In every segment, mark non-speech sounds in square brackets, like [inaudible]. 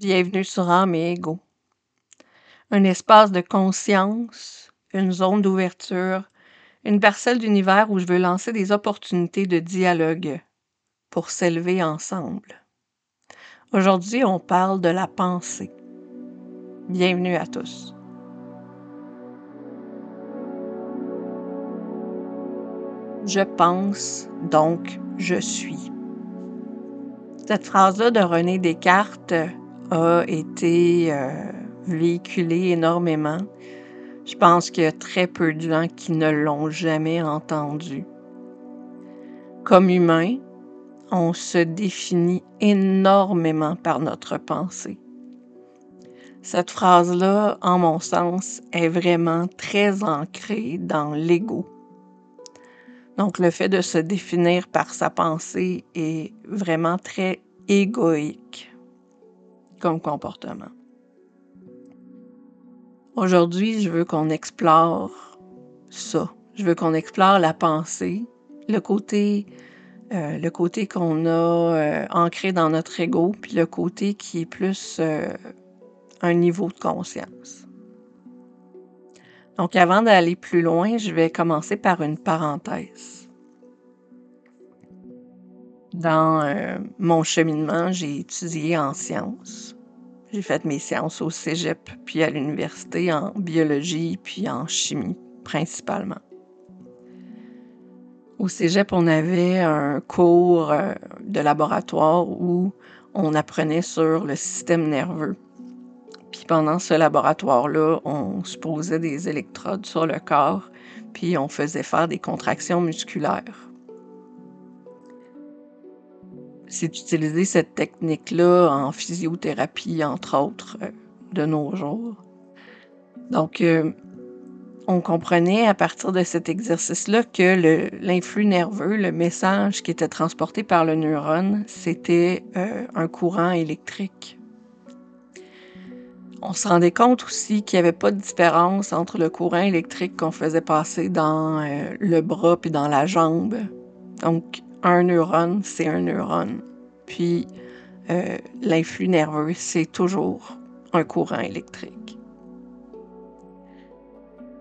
Bienvenue sur âme et ego. Un espace de conscience, une zone d'ouverture, une parcelle d'univers où je veux lancer des opportunités de dialogue pour s'élever ensemble. Aujourd'hui, on parle de la pensée. Bienvenue à tous. Je pense, donc je suis. Cette phrase-là de René Descartes a été euh, véhiculé énormément. Je pense qu'il y a très peu de gens qui ne l'ont jamais entendu. Comme humain, on se définit énormément par notre pensée. Cette phrase-là, en mon sens, est vraiment très ancrée dans l'ego. Donc le fait de se définir par sa pensée est vraiment très égoïque comme comportement. Aujourd'hui, je veux qu'on explore ça. Je veux qu'on explore la pensée, le côté, euh, le côté qu'on a euh, ancré dans notre ego, puis le côté qui est plus euh, un niveau de conscience. Donc, avant d'aller plus loin, je vais commencer par une parenthèse. Dans mon cheminement, j'ai étudié en sciences. J'ai fait mes sciences au cégep, puis à l'université en biologie, puis en chimie, principalement. Au cégep, on avait un cours euh, de laboratoire où on apprenait sur le système nerveux. Puis pendant ce laboratoire-là, on se posait des électrodes sur le corps, puis on faisait faire des contractions musculaires c'est d'utiliser cette technique-là en physiothérapie, entre autres, euh, de nos jours. Donc, euh, on comprenait à partir de cet exercice-là que l'influx nerveux, le message qui était transporté par le neurone, c'était euh, un courant électrique. On se rendait compte aussi qu'il n'y avait pas de différence entre le courant électrique qu'on faisait passer dans le bras puis dans la jambe. Donc, un neurone, c'est un neurone. Puis euh, l'influx nerveux, c'est toujours un courant électrique.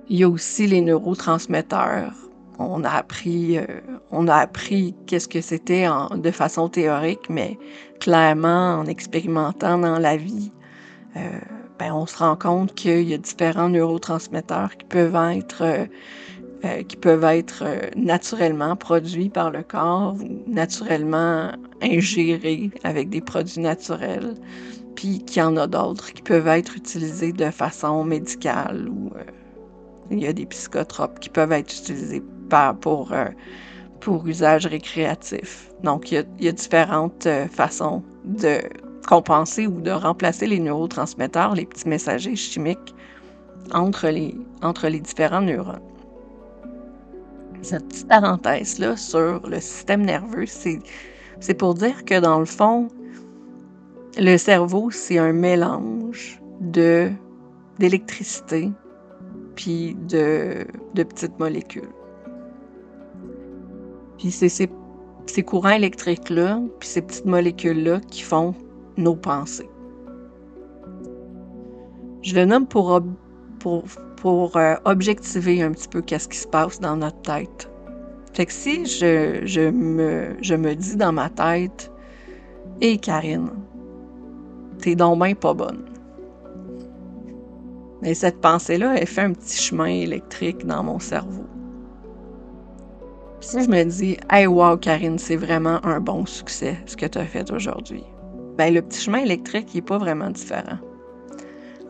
Il y a aussi les neurotransmetteurs. On a appris, euh, appris qu'est-ce que c'était de façon théorique, mais clairement, en expérimentant dans la vie, euh, ben, on se rend compte qu'il y a différents neurotransmetteurs qui peuvent être euh, qui peuvent être euh, naturellement produits par le corps ou naturellement ingérés avec des produits naturels, puis qu'il y en a d'autres qui peuvent être utilisés de façon médicale ou euh, il y a des psychotropes qui peuvent être utilisés pour, pour usage récréatif. Donc, il y a, il y a différentes façons de compenser ou de remplacer les neurotransmetteurs, les petits messagers chimiques entre les, entre les différents neurones cette petite parenthèse-là sur le système nerveux, c'est pour dire que dans le fond, le cerveau, c'est un mélange d'électricité puis de, de, petites molécules. Puis c'est ces, ces, courants électriques-là, puis ces petites molécules-là qui font nos pensées. Je le nomme pour, pour pour euh, objectiver un petit peu qu'est-ce qui se passe dans notre tête. Fait si je, me, dis dans ma tête, Hé Karine, t'es donc bien pas bonne. Mais cette pensée-là, elle fait un petit chemin électrique dans mon cerveau. si je me dis, Hey, wow, Karine, c'est vraiment un bon succès ce que tu as fait aujourd'hui, ben le petit chemin électrique n'est pas vraiment différent.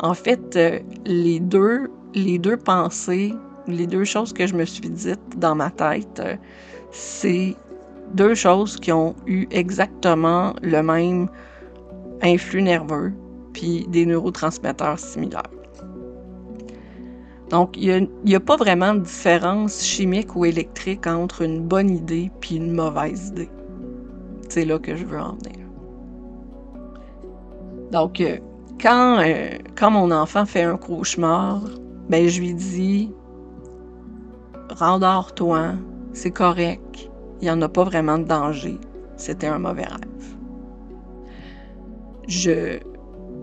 En fait, euh, les deux les deux pensées, les deux choses que je me suis dites dans ma tête, euh, c'est deux choses qui ont eu exactement le même influx nerveux, puis des neurotransmetteurs similaires. Donc, il n'y a, pas vraiment de différence chimique ou électrique entre une bonne idée puis une mauvaise idée. C'est là que je veux en venir. Donc, euh, quand, euh, quand mon enfant fait un cauchemar, ben je lui dis Rendors-toi, c'est correct, il n'y en a pas vraiment de danger, c'était un mauvais rêve. Je,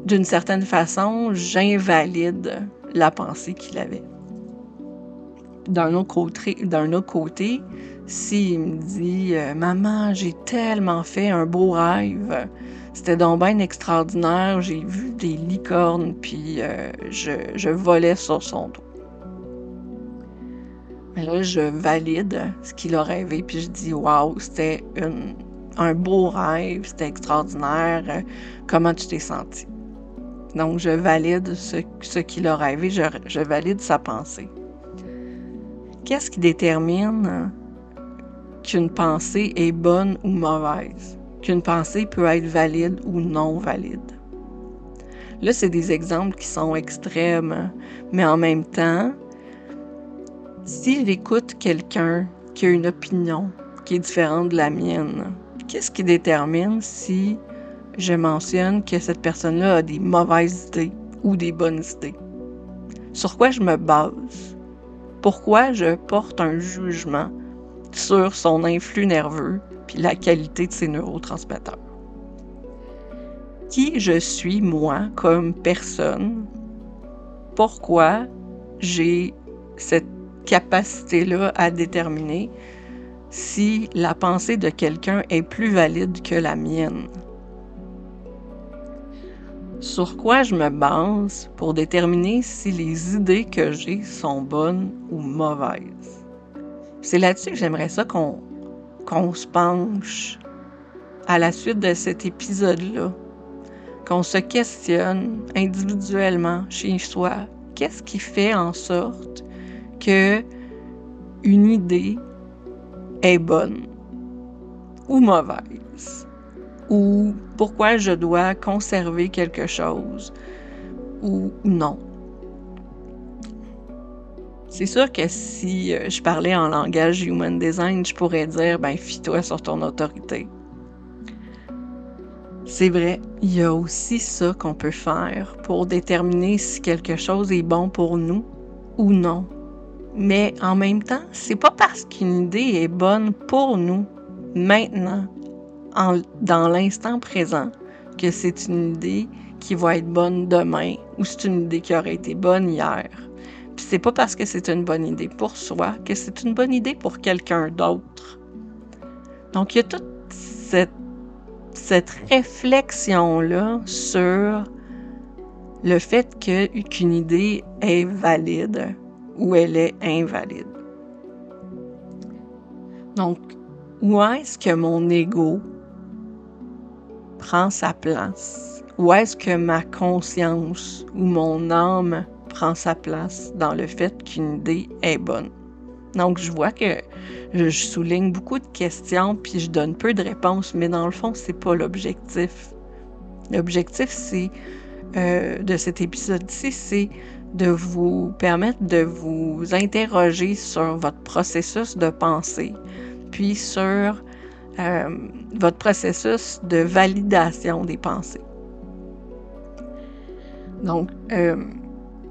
d'une certaine façon, j'invalide la pensée qu'il avait. D'un autre côté, d'un autre côté s'il me dit Maman, j'ai tellement fait un beau rêve, c'était donc bien extraordinaire, j'ai vu des licornes, puis euh, je, volais sur son dos. Mais là, je valide ce qu'il a rêvé, puis je dis Waouh, c'était un beau rêve, c'était extraordinaire, comment tu t'es senti? Donc, je valide ce, qu'il a rêvé, je valide sa pensée. Qu'est-ce qui détermine qu'une pensée est bonne ou mauvaise? Qu'une pensée peut être valide ou non valide? Là, c'est des exemples qui sont extrêmes, mais en même temps, si j'écoute quelqu'un qui a une opinion qui est différente de la mienne, qu'est-ce qui détermine si je mentionne que cette personne-là a des mauvaises idées ou des bonnes idées? Sur quoi je me base? Pourquoi je porte un jugement sur son influx nerveux puis la qualité de ses neurotransmetteurs? Qui je suis, moi, comme personne? Pourquoi j'ai cette capacité-là à déterminer si la pensée de quelqu'un est plus valide que la mienne? Sur quoi je me base pour déterminer si les idées que j'ai sont bonnes ou mauvaises? C'est là-dessus que j'aimerais ça qu'on se penche à la suite de cet épisode-là, qu'on se questionne individuellement chez soi. Qu'est-ce qui fait en sorte que une idée est bonne ou mauvaise, ou pourquoi je dois conserver quelque chose ou non? C'est sûr que si euh, je parlais en langage human design, je pourrais dire ben fie-toi sur ton autorité. C'est vrai, il y a aussi ça qu'on peut faire pour déterminer si quelque chose est bon pour nous ou non. Mais en même temps, c'est pas parce qu'une idée est bonne pour nous maintenant, dans l'instant présent, que c'est une idée qui va être bonne demain ou c'est une idée qui aurait été bonne hier. C'est pas parce que c'est une bonne idée pour soi que c'est une bonne idée pour quelqu'un d'autre. Donc il y a toute cette, réflexion-là sur le fait qu'une idée est valide où elle est invalide. Donc, où est-ce que mon ego prend sa place? Où est-ce que ma conscience ou mon âme prend sa place dans le fait qu'une idée est bonne? Donc, je vois que je souligne beaucoup de questions puis je donne peu de réponses, mais dans le fond, c'est pas l'objectif. L'objectif, euh, de cet épisode-ci, c'est de vous permettre de vous interroger sur votre processus de pensée, puis sur euh, votre processus de validation des pensées. Donc, euh,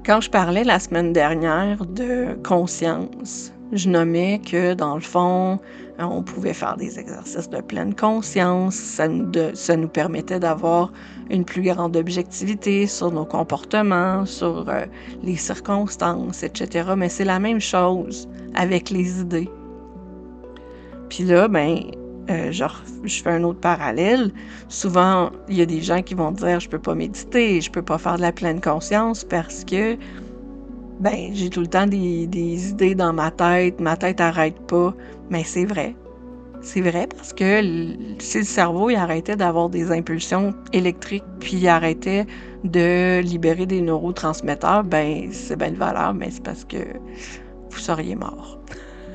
quand je parlais la semaine dernière de conscience, je nommais que dans le fond, on pouvait faire des exercices de pleine conscience, ça nous, ça nous permettait d'avoir une plus grande objectivité sur nos comportements, sur euh, les circonstances, etc. Mais c'est la même chose avec les idées. Puis là, ben, euh, genre, je fais un autre parallèle. Souvent, il y a des gens qui vont dire je peux pas méditer, je peux pas faire de la pleine conscience parce que ben j'ai tout le temps des, idées dans ma tête, ma tête arrête pas. Mais c'est vrai. C'est vrai parce que si le cerveau il arrêtait d'avoir des impulsions électriques puis il arrêtait de libérer des neurotransmetteurs, ben c'est bien de valeur, mais c'est parce que vous seriez mort.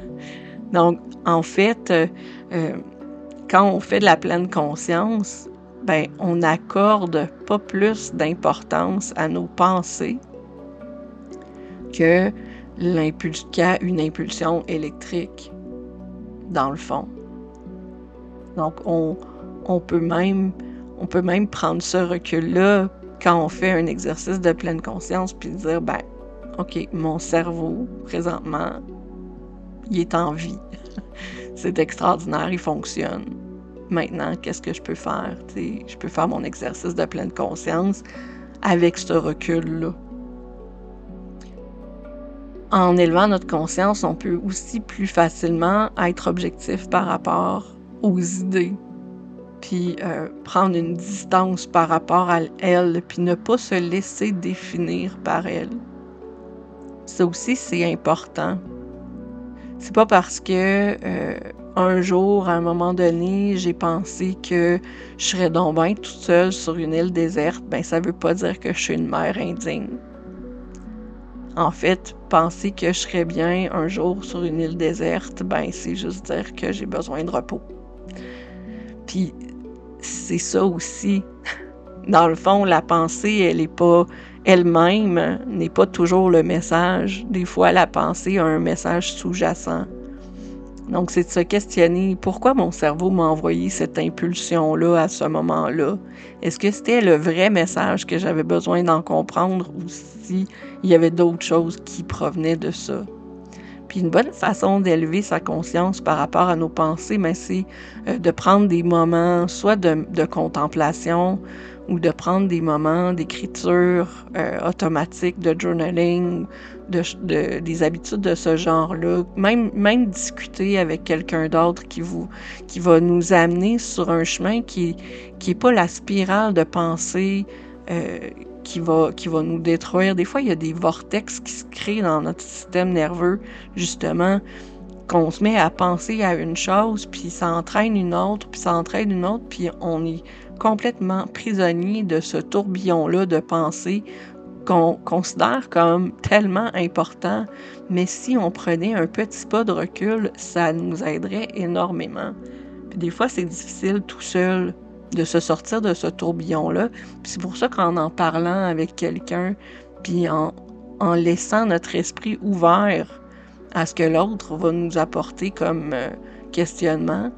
[laughs] Donc, en fait, euh, euh, quand on fait de la pleine conscience, ben on n'accorde pas plus d'importance à nos pensées que qu'à une impulsion électrique, dans le fond. Donc, on, on, peut même, prendre ce recul-là quand on fait un exercice de pleine conscience, puis dire, ben, OK, mon cerveau, présentement, il est en vie. [laughs] C'est extraordinaire, il fonctionne. Maintenant, qu'est-ce que je peux faire? je peux faire mon exercice de pleine conscience avec ce recul-là. En élevant notre conscience, on peut aussi plus facilement être objectif par rapport aux idées, puis euh, prendre une distance par rapport à elle, puis ne pas se laisser définir par elle. Ça aussi, c'est important. C'est pas parce que euh, un jour, à un moment donné, j'ai pensé que je serais donc bien toute seule sur une île déserte, ben ça veut pas dire que je suis une mère indigne. En fait, penser que je serais bien un jour sur une île déserte, ben c'est juste dire que j'ai besoin de repos. Puis c'est ça aussi. [laughs] Dans le fond, la pensée, elle est pas elle-même n'est pas toujours le message. Des fois, la pensée a un message sous-jacent. Donc, c'est de se questionner pourquoi mon cerveau m'a envoyé cette impulsion-là à ce moment-là? Est-ce que c'était le vrai message que j'avais besoin d'en comprendre ou s'il y avait d'autres choses qui provenaient de ça? Puis une bonne façon d'élever sa conscience par rapport à nos pensées, ben, c'est euh, de prendre des moments soit de, de contemplation ou de prendre des moments d'écriture euh, automatique, de journaling, de, des habitudes de ce genre-là, même, même discuter avec quelqu'un d'autre qui, qui va nous amener sur un chemin qui n'est pas la spirale de pensée euh, qui, va, qui va nous détruire. Des fois, il y a des vortex qui se créent dans notre système nerveux, justement, qu'on se met à penser à une chose, puis ça entraîne une autre, puis ça entraîne une autre, puis on est complètement prisonnier de ce tourbillon-là de pensée qu'on considère comme tellement important, mais si on prenait un petit pas de recul, ça nous aiderait énormément. des fois, c'est difficile tout seul de se sortir de ce tourbillon-là. C'est pour ça qu'en en parlant avec quelqu'un, puis en, en, laissant notre esprit ouvert à ce que l'autre va nous apporter comme euh, questionnement,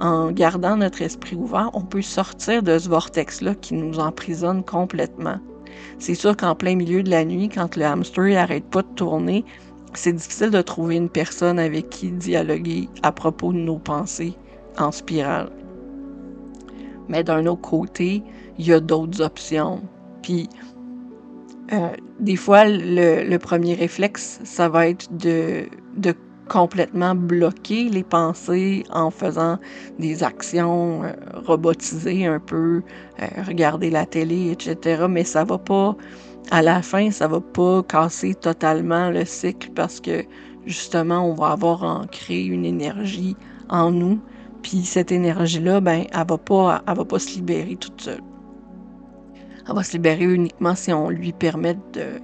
en gardant notre esprit ouvert, on peut sortir de ce vortex-là qui nous emprisonne complètement. C'est sûr qu'en plein milieu de la nuit, quand le hamster n'arrête pas de tourner, c'est difficile de trouver une personne avec qui dialoguer à propos de nos pensées en spirale. Mais d'un autre côté, il y a d'autres options. Puis, euh, des fois, le, premier réflexe, ça va être de, de complètement bloquer les pensées en faisant des actions euh, robotisées un peu, euh, regarder la télé, etc. Mais ça va pas, à la fin, ça va pas casser totalement le cycle parce que justement, on va avoir ancré une énergie en nous puis cette énergie-là, ben, elle va pas, elle va pas se libérer toute seule. Elle va se libérer uniquement si on lui permet de,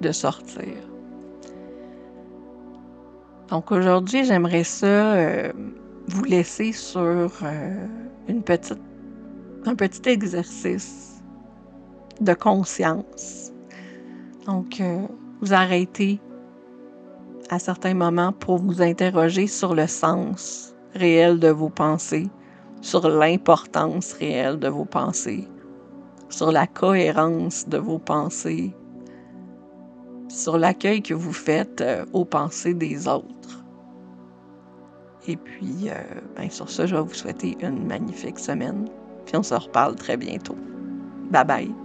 de sortir. Donc aujourd'hui, j'aimerais ça euh, vous laisser sur euh, une petite, un petit exercice de conscience. Donc, euh, vous arrêtez à certains moments pour vous interroger sur le sens réel de vos pensées, sur l'importance réelle de vos pensées, sur la cohérence de vos pensées, sur l'accueil que vous faites euh, aux pensées des autres. Et puis, euh, ben, sur ce, je vais vous souhaiter une magnifique semaine. Puis on se reparle très bientôt. Bye bye.